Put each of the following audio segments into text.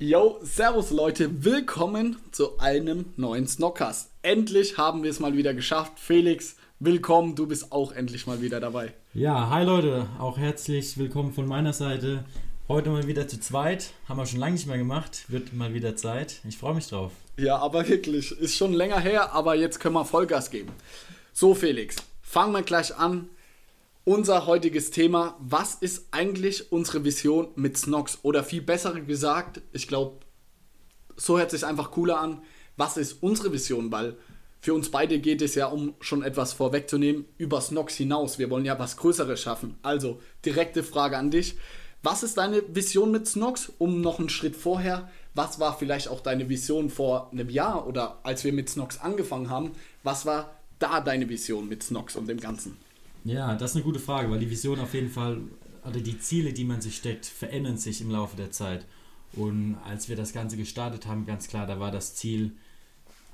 Yo, servus Leute, willkommen zu einem neuen Snockcast. Endlich haben wir es mal wieder geschafft. Felix, willkommen, du bist auch endlich mal wieder dabei. Ja, hi Leute, auch herzlich willkommen von meiner Seite. Heute mal wieder zu zweit, haben wir schon lange nicht mehr gemacht, wird mal wieder Zeit. Ich freue mich drauf. Ja, aber wirklich, ist schon länger her, aber jetzt können wir Vollgas geben. So Felix, fangen wir gleich an. Unser heutiges Thema, was ist eigentlich unsere Vision mit Snox? Oder viel besser gesagt, ich glaube, so hört sich einfach cooler an. Was ist unsere Vision? Weil für uns beide geht es ja, um schon etwas vorwegzunehmen, über Snox hinaus. Wir wollen ja was Größeres schaffen. Also, direkte Frage an dich. Was ist deine Vision mit Snox? Um noch einen Schritt vorher, was war vielleicht auch deine Vision vor einem Jahr oder als wir mit Snox angefangen haben? Was war da deine Vision mit Snox und dem Ganzen? Ja, das ist eine gute Frage, weil die Vision auf jeden Fall, oder die Ziele, die man sich steckt, verändern sich im Laufe der Zeit. Und als wir das Ganze gestartet haben, ganz klar, da war das Ziel,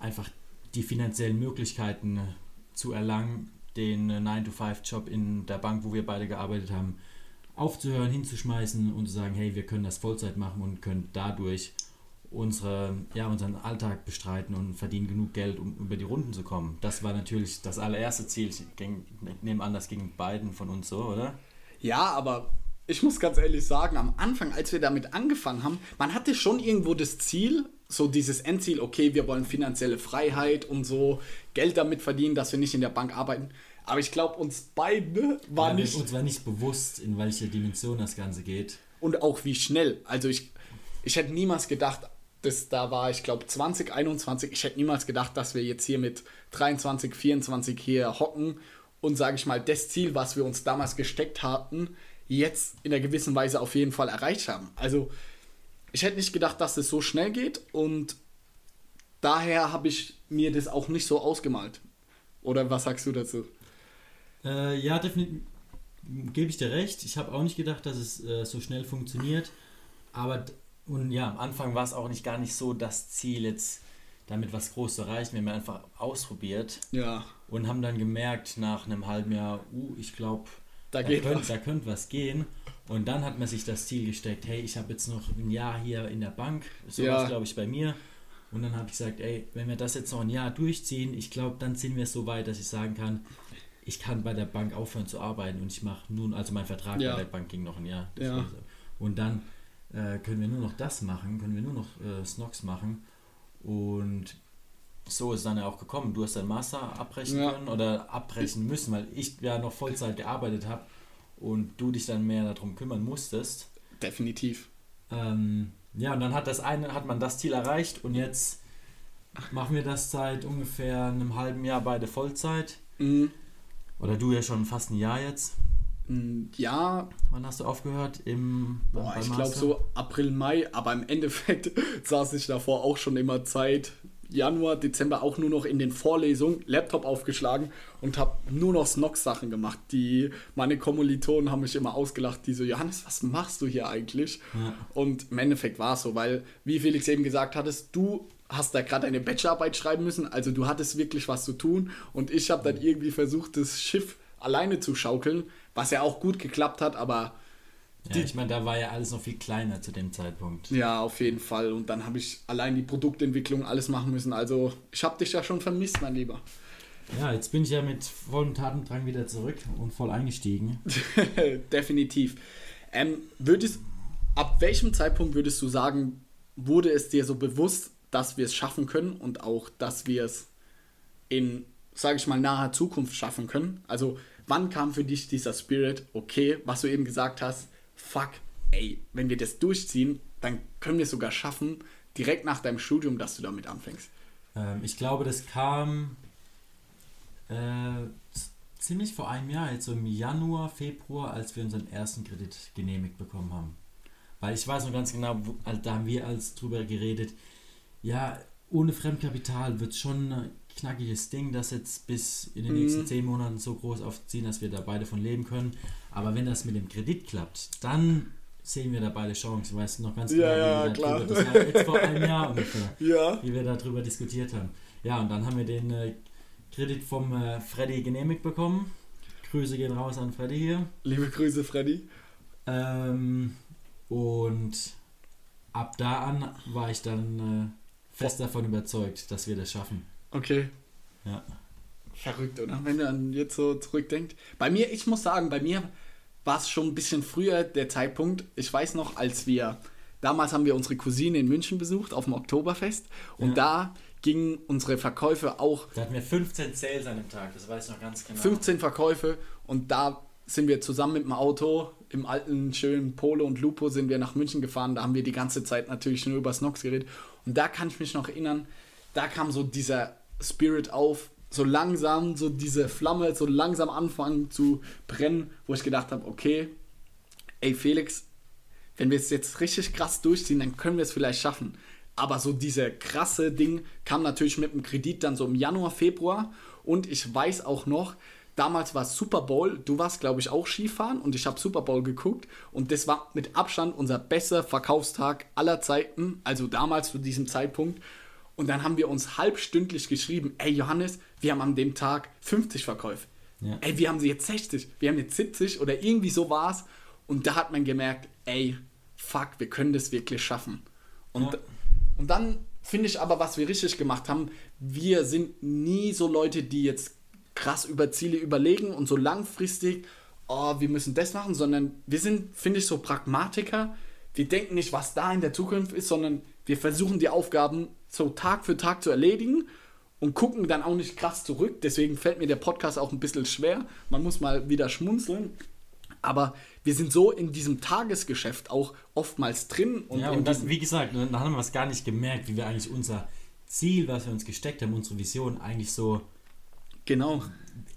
einfach die finanziellen Möglichkeiten zu erlangen, den 9-to-5-Job in der Bank, wo wir beide gearbeitet haben, aufzuhören, hinzuschmeißen und zu sagen, hey, wir können das Vollzeit machen und können dadurch unsere, ja, unseren Alltag bestreiten und verdienen genug Geld, um über die Runden zu kommen. Das war natürlich das allererste Ziel. Ich nehme an, das ging beiden von uns so, oder? Ja, aber ich muss ganz ehrlich sagen, am Anfang, als wir damit angefangen haben, man hatte schon irgendwo das Ziel, so dieses Endziel, okay, wir wollen finanzielle Freiheit und so Geld damit verdienen, dass wir nicht in der Bank arbeiten. Aber ich glaube, uns beide war ja, nicht. Uns war nicht bewusst, in welche Dimension das Ganze geht. Und auch wie schnell. Also ich, ich hätte niemals gedacht, das, da war ich glaube 2021, ich hätte niemals gedacht, dass wir jetzt hier mit 23, 24 hier hocken und sage ich mal, das Ziel, was wir uns damals gesteckt hatten, jetzt in einer gewissen Weise auf jeden Fall erreicht haben. Also ich hätte nicht gedacht, dass es so schnell geht und daher habe ich mir das auch nicht so ausgemalt. Oder was sagst du dazu? Äh, ja, definitiv gebe ich dir recht. Ich habe auch nicht gedacht, dass es äh, so schnell funktioniert. Aber und ja, am Anfang war es auch nicht gar nicht so das Ziel, jetzt damit was Großes zu erreichen. Wir haben einfach ausprobiert. Ja. Und haben dann gemerkt, nach einem halben Jahr, uh, ich glaube, da, da, könnt, da könnte was gehen. Und dann hat man sich das Ziel gesteckt, hey, ich habe jetzt noch ein Jahr hier in der Bank. So ja. war glaube ich, bei mir. Und dann habe ich gesagt, ey, wenn wir das jetzt noch ein Jahr durchziehen, ich glaube, dann sind wir so weit, dass ich sagen kann, ich kann bei der Bank aufhören zu arbeiten und ich mache nun, also mein Vertrag ja. bei der Bank ging noch ein Jahr. Ja. Und dann äh, können wir nur noch das machen, können wir nur noch äh, Snox machen. Und so ist dann ja auch gekommen. Du hast dein Master abbrechen ja. können oder abbrechen müssen, weil ich ja noch Vollzeit gearbeitet habe und du dich dann mehr darum kümmern musstest. Definitiv. Ähm, ja, und dann hat das eine, hat man das Ziel erreicht und jetzt machen wir das seit ungefähr einem halben Jahr beide Vollzeit. Mhm. Oder du ja schon fast ein Jahr jetzt. Ja. Wann hast du aufgehört? Im, Boah, ich glaube so April, Mai, aber im Endeffekt saß ich davor auch schon immer Zeit. Januar, Dezember auch nur noch in den Vorlesungen, Laptop aufgeschlagen und habe nur noch Snox-Sachen gemacht. Die, meine Kommilitonen haben mich immer ausgelacht, die so, Johannes, was machst du hier eigentlich? Ja. Und im Endeffekt war es so, weil, wie Felix eben gesagt hattest, du hast da gerade eine Bachelorarbeit schreiben müssen, also du hattest wirklich was zu tun und ich habe dann irgendwie versucht, das Schiff alleine zu schaukeln, was ja auch gut geklappt hat, aber. Ja, ich meine, da war ja alles noch viel kleiner zu dem Zeitpunkt. Ja, auf jeden Fall. Und dann habe ich allein die Produktentwicklung alles machen müssen. Also, ich habe dich ja schon vermisst, mein Lieber. Ja, jetzt bin ich ja mit vollem Tatendrang wieder zurück und voll eingestiegen. Definitiv. Ähm, würdest, ab welchem Zeitpunkt würdest du sagen, wurde es dir so bewusst, dass wir es schaffen können und auch, dass wir es in, sage ich mal, naher Zukunft schaffen können? Also, Wann kam für dich dieser Spirit, okay, was du eben gesagt hast, fuck, ey, wenn wir das durchziehen, dann können wir es sogar schaffen, direkt nach deinem Studium, dass du damit anfängst? Ähm, ich glaube, das kam äh, ziemlich vor einem Jahr, jetzt so im Januar, Februar, als wir unseren ersten Kredit genehmigt bekommen haben. Weil ich weiß noch ganz genau, da haben wir als drüber geredet, ja, ohne Fremdkapital wird es schon knackiges Ding, das jetzt bis in den mhm. nächsten zehn Monaten so groß aufziehen, dass wir da beide von leben können. Aber wenn das mit dem Kredit klappt, dann sehen wir da beide Chancen. Weißt du noch ganz genau, ja, ja, klar. Drüber, das war jetzt vor einem Jahr ungefähr, ja. wie wir darüber diskutiert haben. Ja, und dann haben wir den äh, Kredit vom äh, Freddy genehmigt bekommen. Grüße gehen raus an Freddy hier. Liebe Grüße, Freddy. Ähm, und ab da an war ich dann äh, fest davon überzeugt, dass wir das schaffen. Okay. Ja. Verrückt, oder? Wenn man jetzt so zurückdenkt. Bei mir, ich muss sagen, bei mir war es schon ein bisschen früher der Zeitpunkt. Ich weiß noch, als wir, damals haben wir unsere Cousine in München besucht, auf dem Oktoberfest. Und Ja. da gingen unsere Verkäufe auch Da hatten wir 15 Sales an dem Tag, das weiß ich noch ganz genau. 15 Verkäufe und da sind wir zusammen mit dem Auto im alten schönen Polo und Lupo sind wir nach München gefahren. Da haben wir die ganze Zeit natürlich nur über Snox geredet. Und da kann ich mich noch erinnern, da kam so dieser Spirit auf, so langsam, so diese Flamme, so langsam anfangen zu brennen, wo ich gedacht habe, okay, ey Felix, wenn wir es jetzt richtig krass durchziehen, dann können wir es vielleicht schaffen. Aber so diese krasse Ding kam natürlich mit dem Kredit dann so im Januar, Februar. Und ich weiß auch noch, damals war Super Bowl. Du warst, glaube ich, auch Skifahren und ich habe Super Bowl geguckt. Und das war mit Abstand unser bester Verkaufstag aller Zeiten. Also damals zu diesem Zeitpunkt. Und dann haben wir uns halbstündlich geschrieben: Ey, Johannes, wir haben an dem Tag 50 Verkäufe. Ja. Ey, wir haben sie jetzt 60, wir haben jetzt 70 oder irgendwie so war es. Und da hat man gemerkt, ey, fuck, wir können das wirklich schaffen. Und, Ja. und dann finde ich aber, was wir richtig gemacht haben, wir sind nie so Leute, die jetzt krass über Ziele überlegen und so langfristig, oh, wir müssen das machen, sondern wir sind, finde ich, so Pragmatiker. Wir denken nicht, was da in der Zukunft ist, sondern wir versuchen die Aufgaben so Tag für Tag zu erledigen und gucken dann auch nicht krass zurück. Deswegen fällt mir der Podcast auch ein bisschen schwer. Man muss mal wieder schmunzeln. Aber wir sind so in diesem Tagesgeschäft auch oftmals drin. Und ja, und das, wie gesagt, dann haben wir es gar nicht gemerkt, wie wir eigentlich unser Ziel, was wir uns gesteckt haben, unsere Vision eigentlich so genau,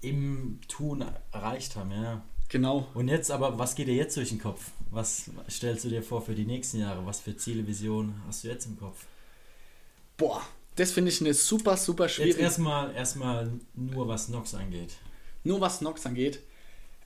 im Tun erreicht haben, ja. genau. Und jetzt aber, was geht dir jetzt durch den Kopf? Was stellst du dir vor für die nächsten Jahre? Was für Ziele, Visionen hast du jetzt im Kopf? Boah, das finde ich eine super, super Jetzt schwierige. erstmal erstmal nur was Nox angeht. Nur was Nox angeht.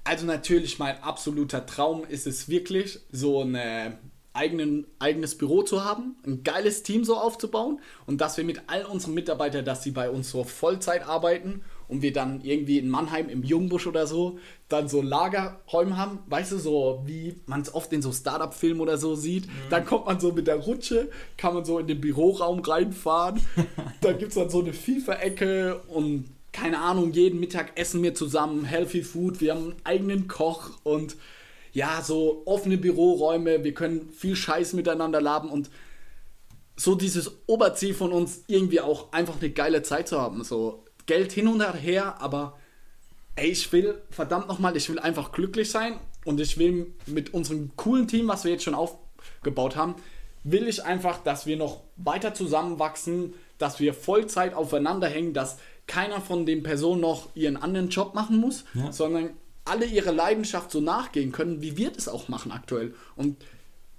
Also natürlich mein absoluter Traum ist es wirklich, so ein eigenen, eigenes Büro zu haben, ein geiles Team so aufzubauen und dass wir mit all unseren Mitarbeitern, dass sie bei uns so Vollzeit arbeiten und wir dann irgendwie in Mannheim im Jungbusch oder so dann so Lagerräume haben, weißt du, so wie man es oft in so Startup-Filmen oder so sieht. Dann kommt man so mit der Rutsche, kann man so in den Büroraum reinfahren. da gibt es dann so eine FIFA-Ecke und keine Ahnung, jeden Mittag essen wir zusammen Healthy Food, wir haben einen eigenen Koch und ja, so offene Büroräume, wir können viel Scheiß miteinander laben und so dieses Oberziel von uns, irgendwie auch einfach eine geile Zeit zu haben. So Geld hin und her, aber ey, ich will, verdammt nochmal, ich will einfach glücklich sein und ich will mit unserem coolen Team, was wir jetzt schon aufgebaut haben, will ich einfach, dass wir noch weiter zusammenwachsen, dass wir Vollzeit aufeinander hängen, dass keiner von den Personen noch ihren anderen Job machen muss, Ja. sondern alle ihre Leidenschaft so nachgehen können, wie wir das auch machen aktuell. Und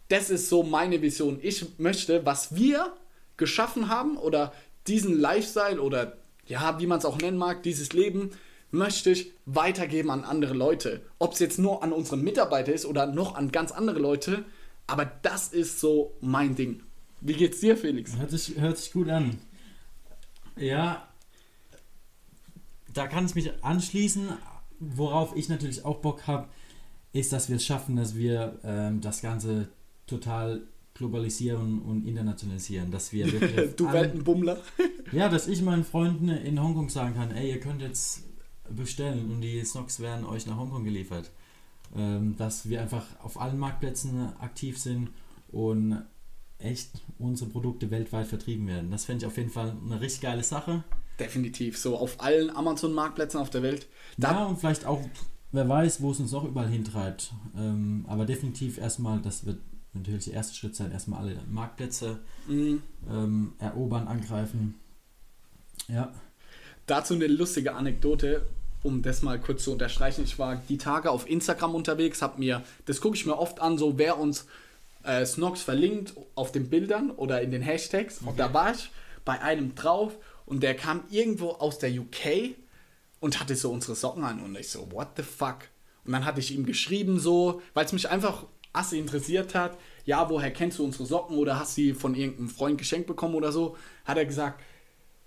das ist so meine Vision. Ich möchte, was wir geschaffen haben oder diesen Lifestyle oder ja, wie man es auch nennen mag, dieses Leben, möchte ich weitergeben an andere Leute. Ob es jetzt nur an unsere Mitarbeiter ist oder noch an ganz andere Leute, aber das ist so mein Ding. Wie geht's dir, Felix? Hört sich, hört sich gut an. Ja, da kann ich mich anschließen. Worauf ich natürlich auch Bock habe, ist, dass wir es schaffen, dass wir ähm, das Ganze total globalisieren und internationalisieren. Dass wir wirklich du Weltenbummler. Ja, dass ich meinen Freunden in Hongkong sagen kann, ey, ihr könnt jetzt bestellen und die Snocks werden euch nach Hongkong geliefert. Ähm, dass wir einfach auf allen Marktplätzen aktiv sind und echt unsere Produkte weltweit vertrieben werden. Das fände ich auf jeden Fall eine richtig geile Sache. Definitiv, so auf allen Amazon-Marktplätzen auf der Welt. Da, ja, und vielleicht auch, wer weiß, wo es uns noch überall hintreibt. Ähm, aber definitiv erstmal, das wird natürlich der erste Schritt sein, erstmal alle Marktplätze mh, ähm, erobern, angreifen. Ja. Dazu eine lustige Anekdote, um das mal kurz zu unterstreichen. Ich war die Tage auf Instagram unterwegs, habe mir, das gucke ich mir oft an, so wer uns äh, Snox verlinkt auf den Bildern oder in den Hashtags. Und da war ich bei einem drauf und der kam irgendwo aus der UK und hatte so unsere Socken an und ich so, what the fuck? Und dann hatte ich ihm geschrieben so, weil es mich einfach asse interessiert hat, ja, woher kennst du unsere Socken oder hast sie von irgendeinem Freund geschenkt bekommen oder so, hat er gesagt,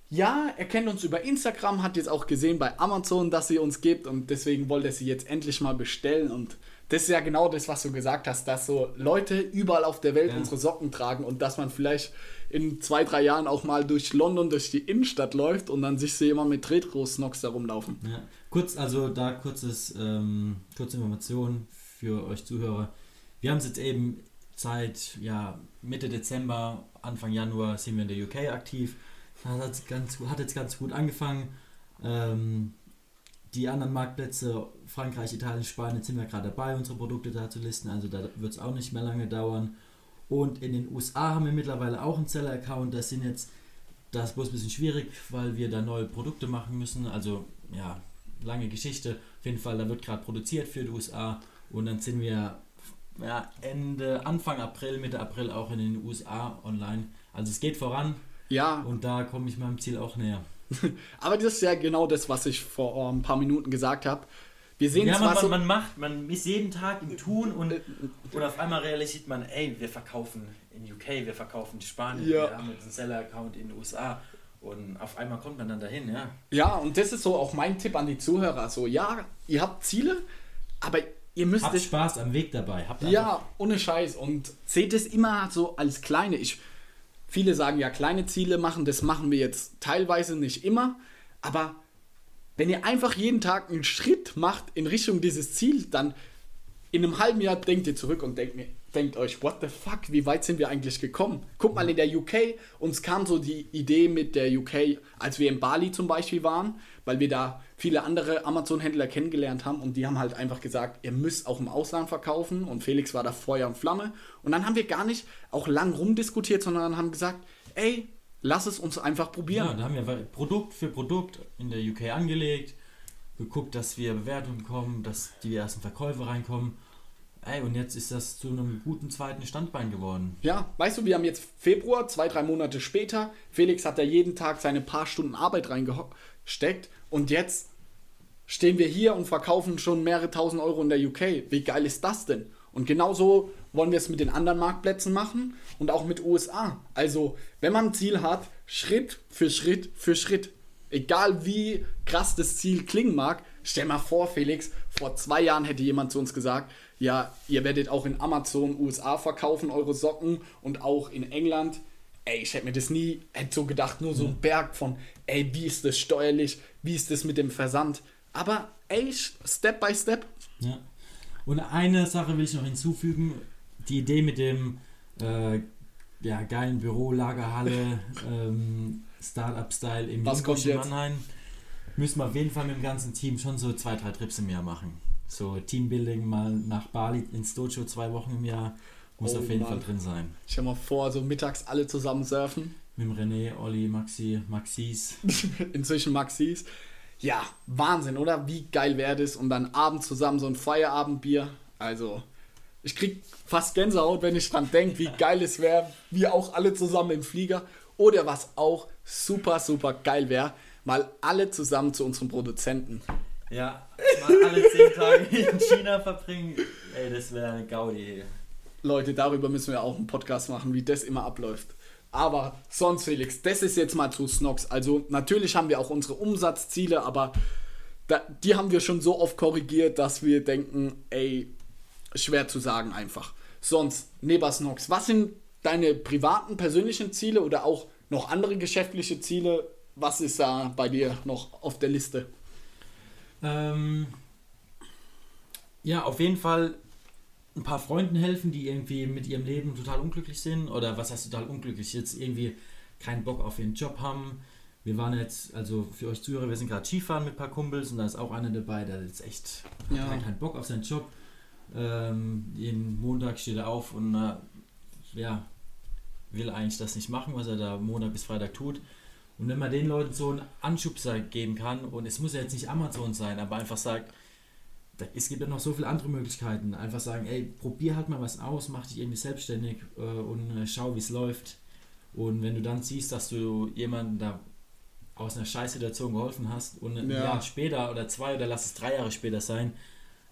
ja, er kennt uns über Instagram, hat jetzt auch gesehen bei Amazon, dass sie uns gibt und deswegen wollte er sie jetzt endlich mal bestellen und das ist ja genau das, was du gesagt hast, dass so Leute überall auf der Welt Ja. unsere Socken tragen und dass man vielleicht in zwei, drei Jahren auch mal durch London, durch die Innenstadt läuft und dann sich so jemand mit Retro-Snocks da rumlaufen. Ja. Kurz, also da kurzes, ähm, kurze Information für euch Zuhörer. Wir haben es jetzt eben seit ja, Mitte Dezember, Anfang Januar sind wir in der UK aktiv. Hat, ganz, hat jetzt ganz gut angefangen. Ähm, die anderen Marktplätze, Frankreich, Italien, Spanien, sind wir gerade dabei, unsere Produkte da zu listen. Also da wird es auch nicht mehr lange dauern. Und in den USA haben wir mittlerweile auch einen Seller-Account. Das sind jetzt, das ist bloß ein bisschen schwierig, weil wir da neue Produkte machen müssen. Also ja, lange Geschichte. Auf jeden Fall, da wird gerade produziert für die USA. Und dann sind wir ja, Ende, Anfang April, Mitte April auch in den USA online. Also es geht voran Ja, und da komme ich meinem Ziel auch näher. aber das ist ja genau das, was ich vor ein paar Minuten gesagt habe. Wir sehen Ja, zwar man, so, man, macht, man ist jeden Tag im Tun und, und auf einmal realisiert man, ey, wir verkaufen in UK, wir verkaufen in Spanien, Ja. wir haben jetzt einen Seller-Account in den USA und auf einmal kommt man dann dahin, ja. Ja, und das ist so auch mein Tipp an die Zuhörer. So, ja, ihr habt Ziele, aber ihr müsst Habt. Spaß am Weg dabei. Habt Ja, ohne Scheiß. Und seht es immer so als kleine. Ich, viele sagen ja, kleine Ziele machen, das machen wir jetzt teilweise nicht immer. Aber wenn ihr einfach jeden Tag einen Schritt macht in Richtung dieses Ziel, dann in einem halben Jahr denkt ihr zurück und denkt, mir, denkt euch, what the fuck, wie weit sind wir eigentlich gekommen? Guck mal in der UK, uns kam so die Idee mit der UK, als wir in Bali zum Beispiel waren, weil wir da viele andere Amazon-Händler kennengelernt haben und die haben halt einfach gesagt, ihr müsst auch im Ausland verkaufen und Felix war da Feuer und Flamme und dann haben wir gar nicht auch lang rumdiskutiert, sondern haben gesagt, ey, lass es uns einfach probieren. Ja, da haben wir Produkt für Produkt in der UK angelegt, geguckt, dass wir Bewertungen kommen, dass die ersten Verkäufe reinkommen. Ey, und jetzt ist das zu einem guten zweiten Standbein geworden. Ja, weißt du, wir haben jetzt Februar, zwei, drei Monate später. Felix hat da jeden Tag seine paar Stunden Arbeit reingesteckt und jetzt stehen wir hier und verkaufen schon mehrere tausend Euro in der UK. Wie geil ist das denn? Und genauso wollen wir es mit den anderen Marktplätzen machen und auch mit USA. Also, wenn man ein Ziel hat, Schritt für Schritt für Schritt. Egal wie krass das Ziel klingen mag, stell mal vor, Felix, vor zwei Jahren hätte jemand zu uns gesagt, ja, ihr werdet auch in Amazon USA verkaufen, eure Socken und auch in England. Ey, ich hätte mir das nie, hätte so gedacht, nur so ein Berg von, ey, wie ist das steuerlich, wie ist das mit dem Versand. Aber ey, Step by Step. Ja. Und eine Sache will ich noch hinzufügen: die Idee mit dem äh, ja, geilen Büro, Lagerhalle, ähm, Startup-Style im Was kommt jetzt? Müssen wir auf jeden Fall mit dem ganzen Team schon so zwei, drei Trips im Jahr machen. So Teambuilding mal nach Bali ins Dojo zwei Wochen im Jahr muss Oh auf jeden Mann. Fall drin sein. Stell mal vor, so mittags alle zusammen surfen. Mit dem René, Olli, Maxi, Maxis. Inzwischen Maxis. Ja, Wahnsinn, oder? Wie geil wäre das? Und dann abends zusammen so ein Feierabendbier. Also, ich krieg fast Gänsehaut, wenn ich dran denke, wie geil es wäre. Wir auch alle zusammen im Flieger. Oder was auch super, super geil wäre, mal alle zusammen zu unserem Produzenten. Ja, mal alle zehn Tage in China verbringen. Ey, das wäre eine Gaudi. Leute, darüber müssen wir auch einen Podcast machen, wie das immer abläuft. Aber sonst, Felix, das ist jetzt mal zu Snox. Also natürlich haben wir auch unsere Umsatzziele, aber da, die haben wir schon so oft korrigiert, dass wir denken, ey, schwer zu sagen einfach. Sonst, neben Snox, was sind deine privaten, persönlichen Ziele oder auch noch andere geschäftliche Ziele? Was ist da bei dir noch auf der Liste? Ähm, ja, auf jeden Fall ein paar Freunden helfen, die irgendwie mit ihrem Leben total unglücklich sind. Oder was heißt total unglücklich? Jetzt irgendwie keinen Bock auf ihren Job haben. Wir waren jetzt, also für euch Zuhörer, wir sind gerade Skifahren mit ein paar Kumpels und da ist auch einer dabei, der jetzt echt Ja. hat keinen Bock auf seinen Job. Ähm, jeden Montag steht er auf und äh, ja, will eigentlich das nicht machen, was er da Montag bis Freitag tut. Und wenn man den Leuten so einen Anschubser geben kann, und es muss ja jetzt nicht Amazon sein, aber einfach sagt, es gibt ja noch so viele andere Möglichkeiten. Einfach sagen, ey, probier halt mal was aus, mach dich irgendwie selbstständig äh, und äh, schau, wie es läuft. Und wenn du dann siehst, dass du jemanden da aus einer Scheißsituation geholfen hast und ein Ja. Jahr später oder zwei oder lass es drei Jahre später sein,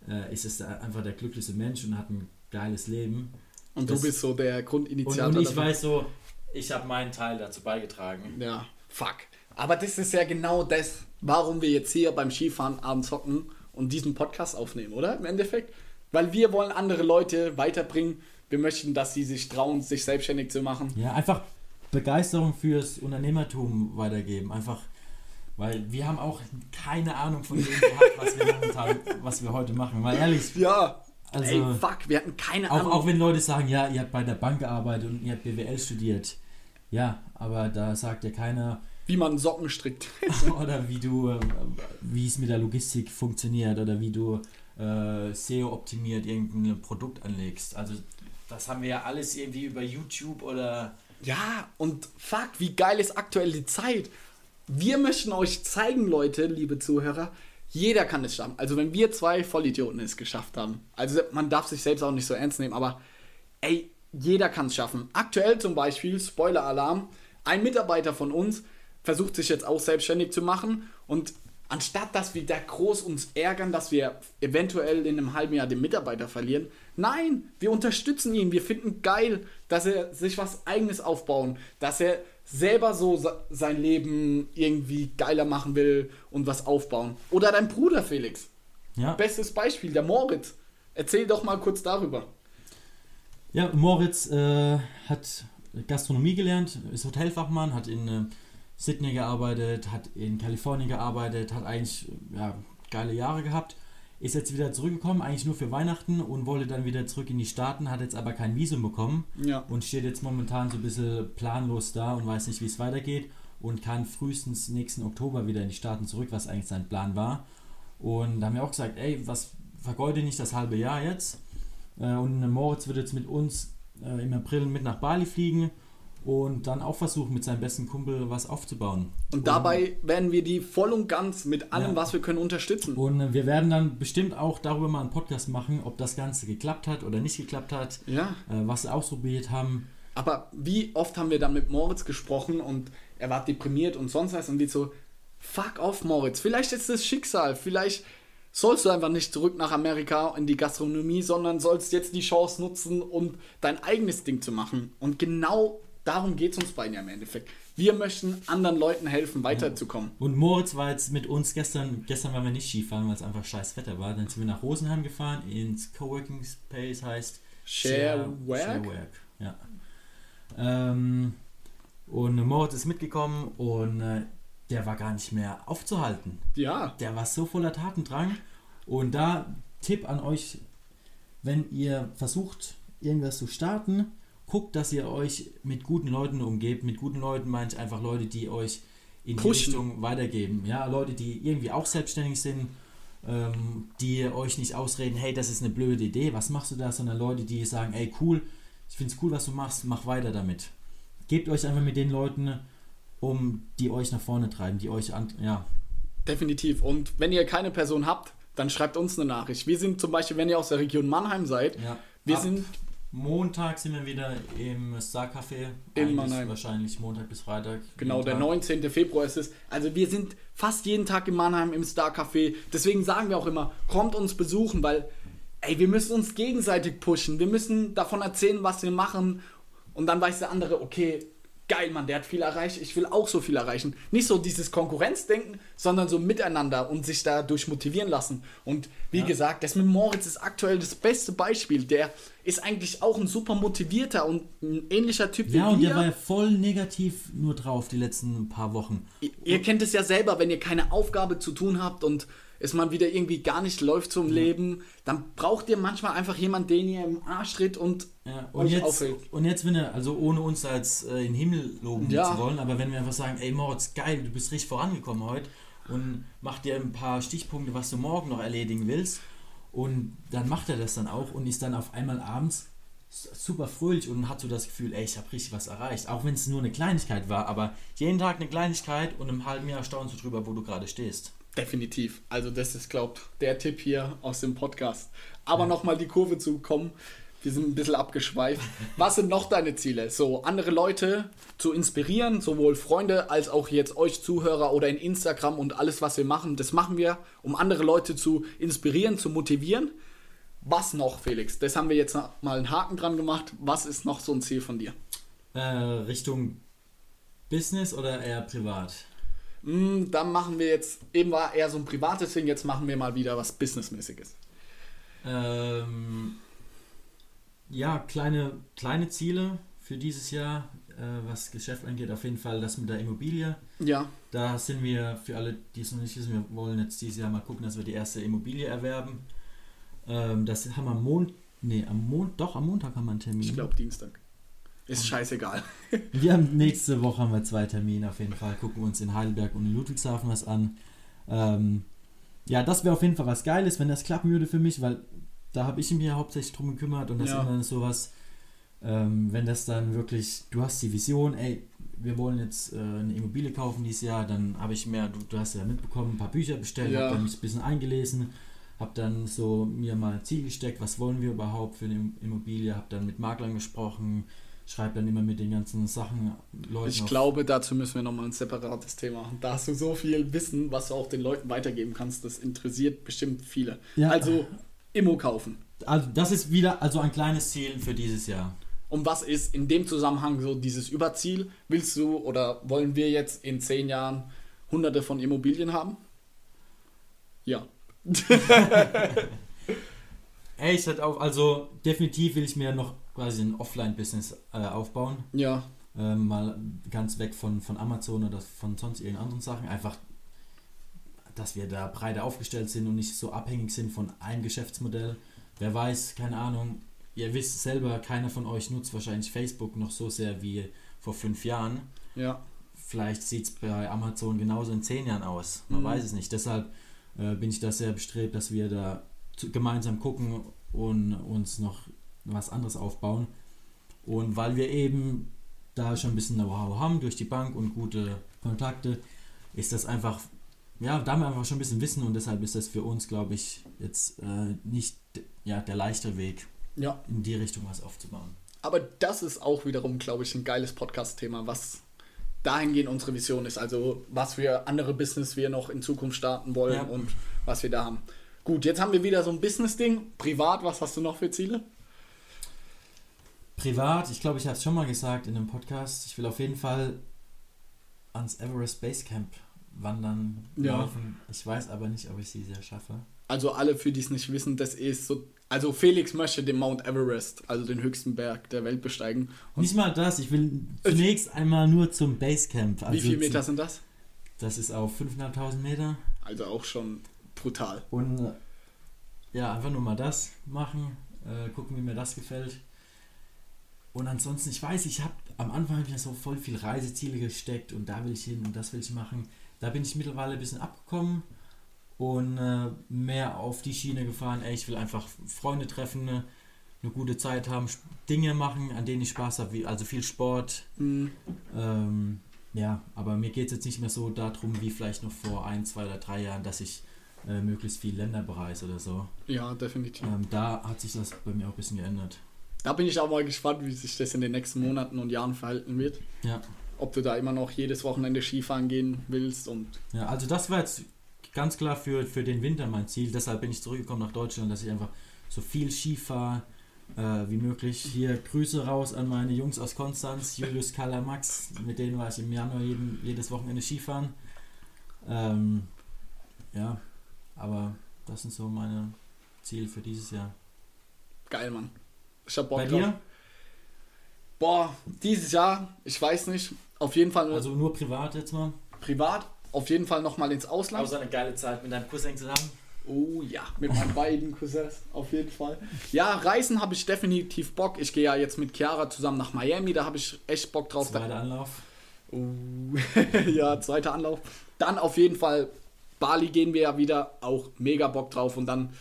äh, ist es einfach der glücklichste Mensch und hat ein geiles Leben. Und Das- du bist so der Und, Grundinitiator. und ich dafür. weiß so, ich habe meinen Teil dazu beigetragen. Ja, fuck. Aber das ist ja genau das, warum wir jetzt hier beim Skifahren abends hocken und diesen Podcast aufnehmen, oder? Im Endeffekt. Weil wir wollen andere Leute weiterbringen. Wir möchten, dass sie sich trauen, sich selbstständig zu machen. Ja, einfach Begeisterung fürs Unternehmertum weitergeben. Einfach, weil wir haben auch keine Ahnung von dem gehabt, was wir momentan, was wir heute machen. Mal ehrlich. Ja. Also, Ey, fuck, wir hatten keine auch, Ahnung. auch wenn Leute sagen, ja, ihr habt bei der Bank gearbeitet und ihr habt BWL studiert. Ja, aber da sagt ja keiner, wie man Socken strickt. oder wie du, äh, wie es mit der Logistik funktioniert oder wie du äh, SEO optimiert irgendein Produkt anlegst. Also das haben wir ja alles irgendwie über YouTube oder Ja, und fuck, wie geil ist aktuell die Zeit. Wir möchten euch zeigen, Leute, liebe Zuhörer, jeder kann es schaffen. Also wenn wir zwei Vollidioten es geschafft haben, also man darf sich selbst auch nicht so ernst nehmen, aber ey, jeder kann es schaffen. Aktuell zum Beispiel, Spoiler-Alarm, ein Mitarbeiter von uns versucht sich jetzt auch selbstständig zu machen und anstatt dass wir da groß uns ärgern, dass wir eventuell in einem halben Jahr den Mitarbeiter verlieren, nein, wir unterstützen ihn, wir finden geil, dass er sich was eigenes aufbauen, dass er selber so se- sein Leben irgendwie geiler machen will und was aufbauen. Oder dein Bruder Felix, ja. bestes Beispiel, der Moritz. Erzähl doch mal kurz darüber. Ja, Moritz äh, hat Gastronomie gelernt, ist Hotelfachmann, hat in äh, Sydney gearbeitet, hat in Kalifornien gearbeitet, hat eigentlich äh, ja, geile Jahre gehabt, ist jetzt wieder zurückgekommen, eigentlich nur für Weihnachten und wollte dann wieder zurück in die Staaten, hat jetzt aber kein Visum bekommen Ja. und steht jetzt momentan so ein bisschen planlos da und weiß nicht, wie es weitergeht und kann frühestens nächsten Oktober wieder in die Staaten zurück, was eigentlich sein Plan war. Und da haben wir auch gesagt, ey, was vergeude nicht das halbe Jahr jetzt. Äh, Und Moritz wird jetzt mit uns äh, im April mit nach Bali fliegen und dann auch versuchen, mit seinem besten Kumpel was aufzubauen. Und dabei werden wir die voll und ganz mit allem, Ja. was wir können, unterstützen. Und äh, wir werden dann bestimmt auch darüber mal einen Podcast machen, ob das Ganze geklappt hat oder nicht geklappt hat, Ja. was sie ausprobiert haben. Aber wie oft haben wir dann mit Moritz gesprochen und er war deprimiert und sonst was und wir so, fuck off Moritz, vielleicht ist es Schicksal, vielleicht sollst du einfach nicht zurück nach Amerika in die Gastronomie, sondern sollst jetzt die Chance nutzen, um dein eigenes Ding zu machen. Und genau darum geht es uns beiden ja im Endeffekt. Wir möchten anderen Leuten helfen, weiterzukommen. Und Moritz war jetzt mit uns gestern, gestern waren wir nicht Skifahren, weil es einfach scheiß Wetter war. Dann sind wir nach Rosenheim gefahren, ins Coworking Space heißt Share Work? Share Work, ja. Ähm, und Moritz ist mitgekommen und äh, der war gar nicht mehr aufzuhalten. Ja, Der war so voller Tatendrang. Und da Tipp an euch, wenn ihr versucht, irgendwas zu starten, guckt, dass ihr euch mit guten Leuten umgebt. Mit guten Leuten meine ich einfach Leute, die euch in die Pushen. Richtung weitergeben. Ja, Leute, die irgendwie auch selbstständig sind, ähm, die euch nicht ausreden, hey, das ist eine blöde Idee, was machst du da, sondern Leute, die sagen, ey, cool, ich finde es cool, was du machst, mach weiter damit. Gebt euch einfach mit den Leuten um, die euch nach vorne treiben, die euch an, ja, definitiv. Und wenn ihr keine Person habt, dann schreibt uns eine Nachricht. Wir sind zum Beispiel, wenn ihr aus der Region Mannheim seid, ja. wir Ab- sind Montag sind wir wieder im Star Café. In Mannheim. Wahrscheinlich Montag bis Freitag. Genau, der Tag. 19. Februar ist es. Also wir sind fast jeden Tag in Mannheim im Star Café. Deswegen sagen wir auch immer, kommt uns besuchen, weil ey, wir müssen uns gegenseitig pushen. Wir müssen davon erzählen, was wir machen. Und dann weiß der andere, okay, geil, Mann, der hat viel erreicht. Ich will auch so viel erreichen. Nicht so dieses Konkurrenzdenken, sondern so miteinander und sich dadurch motivieren lassen. Und wie Ja. gesagt, das mit Moritz ist aktuell das beste Beispiel. Der ist eigentlich auch ein super motivierter und ein ähnlicher Typ Ja, wie und wir. der war ja voll negativ nur drauf die letzten paar Wochen. Ihr, ihr kennt es ja selber, wenn ihr keine Aufgabe zu tun habt und es mal wieder irgendwie gar nicht läuft zum Leben, dann braucht ihr manchmal einfach jemanden, den ihr im Arsch tritt und Ja, und, jetzt, aufhält. und jetzt, wenn er, also ohne uns als äh, in den Himmel loben Ja. zu wollen, aber wenn wir einfach sagen, ey Moritz, geil, du bist richtig vorangekommen heute und mach dir ein paar Stichpunkte, was du morgen noch erledigen willst und dann macht er das dann auch und ist dann auf einmal abends super fröhlich und hat so das Gefühl, ey, ich habe richtig was erreicht. Auch wenn es nur eine Kleinigkeit war, aber jeden Tag eine Kleinigkeit und im halben Jahr staunst du drüber, wo du gerade stehst. Definitiv. Also das ist, glaubt, der Tipp hier aus dem Podcast. Aber nochmal die Kurve zu kommen. Wir sind ein bisschen abgeschweift. Was sind noch deine Ziele? So, andere Leute zu inspirieren, sowohl Freunde als auch jetzt euch Zuhörer oder in Instagram und alles, was wir machen. Das machen wir, um andere Leute zu inspirieren, zu motivieren. Was noch, Felix? Das haben wir jetzt mal einen Haken dran gemacht. Was ist noch so ein Ziel von dir? Äh, Richtung Business oder eher privat? Hm, dann machen wir jetzt, eben war eher so ein privates Ding, jetzt machen wir mal wieder was Businessmäßiges. Ähm, ja, kleine, kleine Ziele für dieses Jahr, äh, was Geschäft angeht. Auf jeden Fall das mit der Immobilie. Ja. Da sind wir, für alle, die es noch nicht wissen, wir wollen jetzt dieses Jahr mal gucken, dass wir die erste Immobilie erwerben. Ähm, das haben wir am Mond, nee, am Mond, doch, am Montag haben wir einen Termin. Ich glaube Dienstag. Ist scheißegal. Wir haben nächste Woche haben wir zwei Termine auf jeden Fall. Gucken uns in Heidelberg und in Ludwigshafen was an. Ähm, ja, das wäre auf jeden Fall was Geiles, wenn das klappen würde für mich, weil da habe ich mich ja hauptsächlich drum gekümmert und das Ja. ist immer sowas, ähm, wenn das dann wirklich, du hast die Vision, ey, wir wollen jetzt äh, eine Immobilie kaufen dieses Jahr, dann habe ich mehr, du, du hast ja mitbekommen, ein paar Bücher bestellt, Ja. habe dann mich ein bisschen eingelesen, habe dann so mir mal ein Ziel gesteckt, was wollen wir überhaupt für eine Im- Immobilie, habe dann mit Maklern gesprochen, schreibe dann immer mit den ganzen Sachen Leuten Ich auf- glaube, dazu müssen wir nochmal ein separates Thema machen. Da hast du so viel Wissen, was du auch den Leuten weitergeben kannst. Das interessiert bestimmt viele. Ja. Also Immo kaufen. Also das ist wieder also ein kleines Ziel für dieses Jahr. Und was ist in dem Zusammenhang so dieses Überziel? Willst du oder wollen wir jetzt in zehn Jahren hunderte von Immobilien haben? Ja. Ey, ich hatte auch, also definitiv will ich mir noch quasi ein Offline-Business äh, aufbauen. Ja. Ähm, mal ganz weg von, von Amazon oder von sonst irgendeinen anderen Sachen. Einfach, dass wir da breiter aufgestellt sind und nicht so abhängig sind von einem Geschäftsmodell. Wer weiß, keine Ahnung. Ihr wisst selber, keiner von euch nutzt wahrscheinlich Facebook noch so sehr wie vor fünf Jahren. Ja. Vielleicht sieht es bei Amazon genauso in zehn Jahren aus. Man Mhm. weiß es nicht. Deshalb äh, bin ich da sehr bestrebt, dass wir da gemeinsam gucken und uns noch was anderes aufbauen. Und weil wir eben da schon ein bisschen Know-how haben durch die Bank und gute Kontakte, ist das einfach, ja, da haben wir einfach schon ein bisschen Wissen und deshalb ist das für uns, glaube ich, jetzt äh, nicht ja, der leichte Weg, Ja. in die Richtung was aufzubauen. Aber das ist auch wiederum, glaube ich, ein geiles Podcast-Thema, was dahingehend unsere Vision ist. Also was für andere Business wir noch in Zukunft starten wollen Ja. und was wir da haben. Gut, jetzt haben wir wieder so ein Business-Ding. Privat, was hast du noch für Ziele? Privat, ich glaube, ich habe es schon mal gesagt in einem Podcast, ich will auf jeden Fall ans Everest Base Camp wandern, Ja. laufen. Ich weiß aber nicht, ob ich sie sehr schaffe. Also alle, für die es nicht wissen, das ist so. Also Felix möchte den Mount Everest, also den höchsten Berg der Welt besteigen. Und nicht mal das, ich will zunächst einmal nur zum Base Camp. wie also viele Meter sind das? Das ist auf 5.500 Meter. Also auch schon brutal. Und äh, ja, einfach nur mal das machen, äh, gucken, wie mir das gefällt. Und ansonsten, ich weiß, ich habe am Anfang hab ich mir so voll viel Reiseziele gesteckt und da will ich hin und das will ich machen. Da bin ich mittlerweile ein bisschen abgekommen und äh, mehr auf die Schiene gefahren. Ey, ich will einfach Freunde treffen, ne, eine gute Zeit haben, Dinge machen, an denen ich Spaß habe, also viel Sport. Mhm. Ähm, ja, aber mir geht es jetzt nicht mehr so darum, wie vielleicht noch vor ein, zwei oder drei Jahren, dass ich äh, möglichst viel Länder bereise oder so. Ja, definitiv. Ähm, da hat sich das bei mir auch ein bisschen geändert. Da bin ich auch mal gespannt, wie sich das in den nächsten Monaten und Jahren verhalten wird. Ja, Ob du da immer noch jedes Wochenende Skifahren gehen willst und ja also das war jetzt ganz klar für, für den Winter mein Ziel. Deshalb bin ich zurückgekommen nach Deutschland, dass ich einfach so viel Ski fahre äh, wie möglich. Hier Grüße raus an meine Jungs aus Konstanz, Julius, Karla, Max. Mit denen war ich im Januar jeden, jedes Wochenende Skifahren. Ähm, ja, aber das sind so meine Ziele für dieses Jahr. geil, Mann. Ich hab Bock Bei drauf. dir? Boah, dieses Jahr, ich weiß nicht, auf jeden Fall Also nur privat jetzt mal? privat, auf jeden Fall nochmal ins Ausland. eine geile Zeit mit deinem Cousin zusammen. Oh ja, mit meinen beiden Cousins, auf jeden Fall. Ja, Reisen habe ich definitiv Bock. Ich gehe ja jetzt mit Chiara zusammen nach Miami, da habe ich echt Bock drauf. Zweiter Anlauf. Uh, ja, zweiter Anlauf. Dann auf jeden Fall Bali gehen wir ja wieder, auch mega Bock drauf. Und dann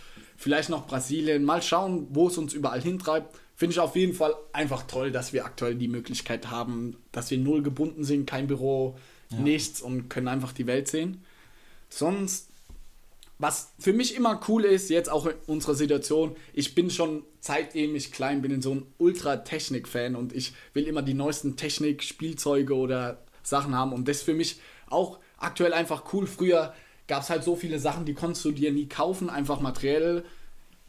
vielleicht noch Brasilien. Mal schauen, wo es uns überall hintreibt. Finde ich auf jeden Fall einfach toll, dass wir aktuell die Möglichkeit haben, dass wir null gebunden sind, kein Büro, Ja. nichts und können einfach die Welt sehen. Sonst, was für mich immer cool ist, jetzt auch in unserer Situation, ich bin schon seitdem ich klein bin so ein Ultra-Technik-Fan und ich will immer die neuesten Technik-Spielzeuge oder Sachen haben und das ist für mich auch aktuell einfach cool. Früher gab es halt so viele Sachen, die konntest du dir nie kaufen, einfach materiell,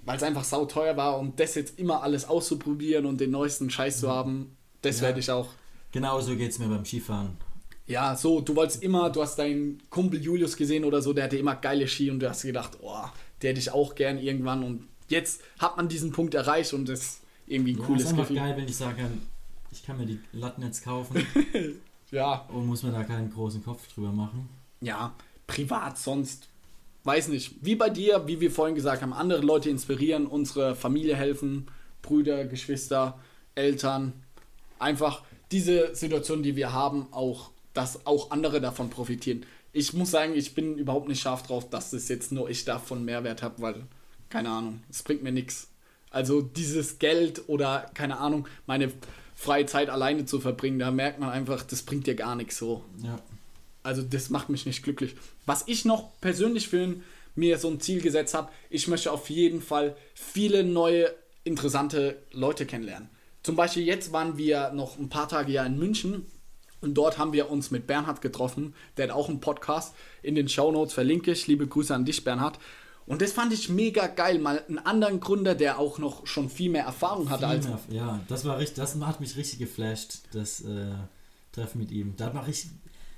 weil es einfach sauteuer war und das jetzt immer alles auszuprobieren und den neuesten Scheiß zu haben, das Ja. werde ich auch Genauso geht es mir beim Skifahren. ja, so, du wolltest immer, du hast deinen Kumpel Julius gesehen oder so, der hatte immer geile Ski und du hast gedacht, oh, der hätte ich auch gern irgendwann und jetzt hat man diesen Punkt erreicht und das ist irgendwie ein Ja, cooles ist einfach Gefühl. geil, wenn ich kann, ich kann mir die Latten jetzt kaufen Ja, und muss mir da keinen großen Kopf drüber machen. ja, privat sonst, weiß nicht, wie bei dir, wie wir vorhin gesagt haben, andere Leute inspirieren, unsere Familie helfen, Brüder, Geschwister, Eltern, einfach diese Situation, die wir haben, auch, dass auch andere davon profitieren. Ich muss sagen, ich bin überhaupt nicht scharf drauf, dass das jetzt nur ich davon Mehrwert habe, weil, keine Ahnung, es bringt mir nichts. Also dieses Geld oder, keine Ahnung, meine freie Zeit alleine zu verbringen, da merkt man einfach, das bringt dir gar nichts so. Ja. Also das macht mich nicht glücklich. Was ich noch persönlich für mir so ein Ziel gesetzt habe, ich möchte auf jeden Fall viele neue, interessante Leute kennenlernen. Zum Beispiel jetzt waren wir noch ein paar Tage ja in München und dort haben wir uns mit Bernhard getroffen. Der hat auch einen Podcast in den Shownotes, verlinke ich. Liebe Grüße an dich, Bernhard. Und das fand ich mega geil. Mal einen anderen Gründer, der auch noch schon viel mehr Erfahrung hatte als mehr- ja, das war richtig, das hat mich richtig geflasht, das äh, Treffen mit ihm. Da hat man richtig,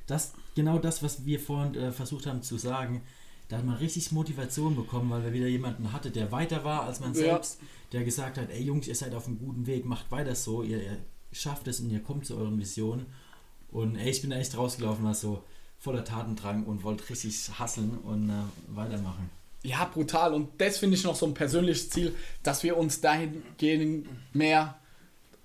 das, genau das, was wir vorhin äh, versucht haben zu sagen, da hat man richtig Motivation bekommen, weil wir wieder jemanden hatte, der weiter war als man Ja. selbst, der gesagt hat, ey Jungs, ihr seid auf einem guten Weg, macht weiter so, ihr, ihr schafft es und ihr kommt zu euren Visionen. Und ey, ich bin da echt rausgelaufen, war so voller Tatendrang und wollte richtig hasseln und äh, weitermachen. Ja, brutal. Und das finde ich noch so ein persönliches Ziel, dass wir uns dahingehend mehr,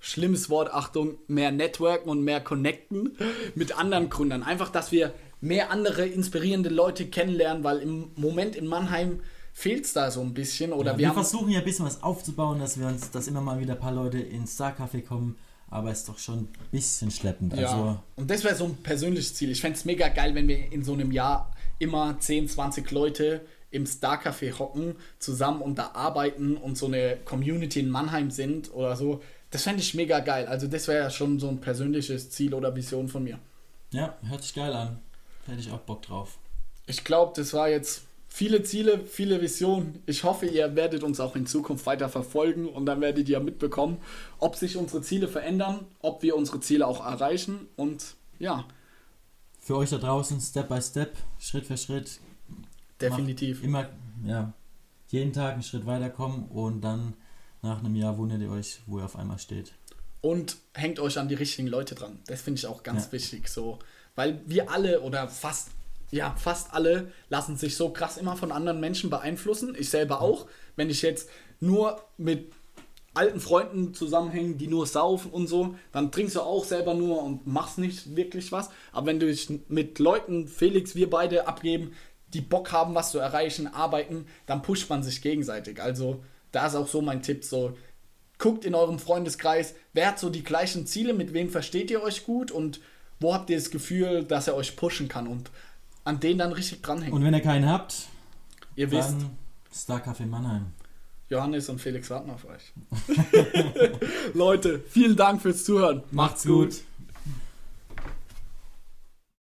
schlimmes Wort, Achtung, mehr networken und mehr connecten mit anderen Gründern. Einfach, dass wir mehr andere inspirierende Leute kennenlernen, weil im Moment in Mannheim fehlt es da so ein bisschen. Oder ja, wir, wir versuchen ja ein bisschen was aufzubauen, dass wir uns, dass immer mal wieder ein paar Leute ins Star Café kommen, aber es ist doch schon ein bisschen schleppend. Ja, Also, und das wäre so ein persönliches Ziel. Ich fände es mega geil, wenn wir in so einem Jahr immer 10, 20 Leute im Star Café hocken, zusammen und da arbeiten und so eine Community in Mannheim sind oder so. Das fände ich mega geil. Also das wäre ja schon so ein persönliches Ziel oder Vision von mir. ja, hört sich geil an. Hätte ich auch Bock drauf. Ich glaube, das war jetzt viele Ziele, viele Visionen. Ich hoffe, ihr werdet uns auch in Zukunft weiter verfolgen und dann werdet ihr mitbekommen, ob sich unsere Ziele verändern, ob wir unsere Ziele auch erreichen und ja, Für euch da draußen, Step by Step, Schritt für Schritt, definitiv. immer, ja, jeden Tag einen Schritt weiterkommen und dann nach einem Jahr wundert ihr euch, wo ihr auf einmal steht. und hängt euch an die richtigen Leute dran. Das finde ich auch ganz Ja. wichtig so, weil wir alle oder fast ja, fast alle lassen sich so krass immer von anderen Menschen beeinflussen. Ich selber auch, wenn ich jetzt nur mit alten Freunden zusammenhängen, die nur saufen und so, dann trinkst du auch selber nur und machst nicht wirklich was. Aber wenn du dich mit Leuten, Felix, wir beide abgeben, die Bock haben, was zu erreichen, arbeiten, dann pusht man sich gegenseitig. Also da ist auch so mein Tipp, so guckt in eurem Freundeskreis, wer hat so die gleichen Ziele, mit wem versteht ihr euch gut und wo habt ihr das Gefühl, dass er euch pushen kann und an den dann richtig dranhängen. Und wenn ihr keinen habt, ihr wisst, dann Star Café Mannheim. Johannes und Felix warten auf euch. Leute, vielen Dank fürs Zuhören. Macht's gut.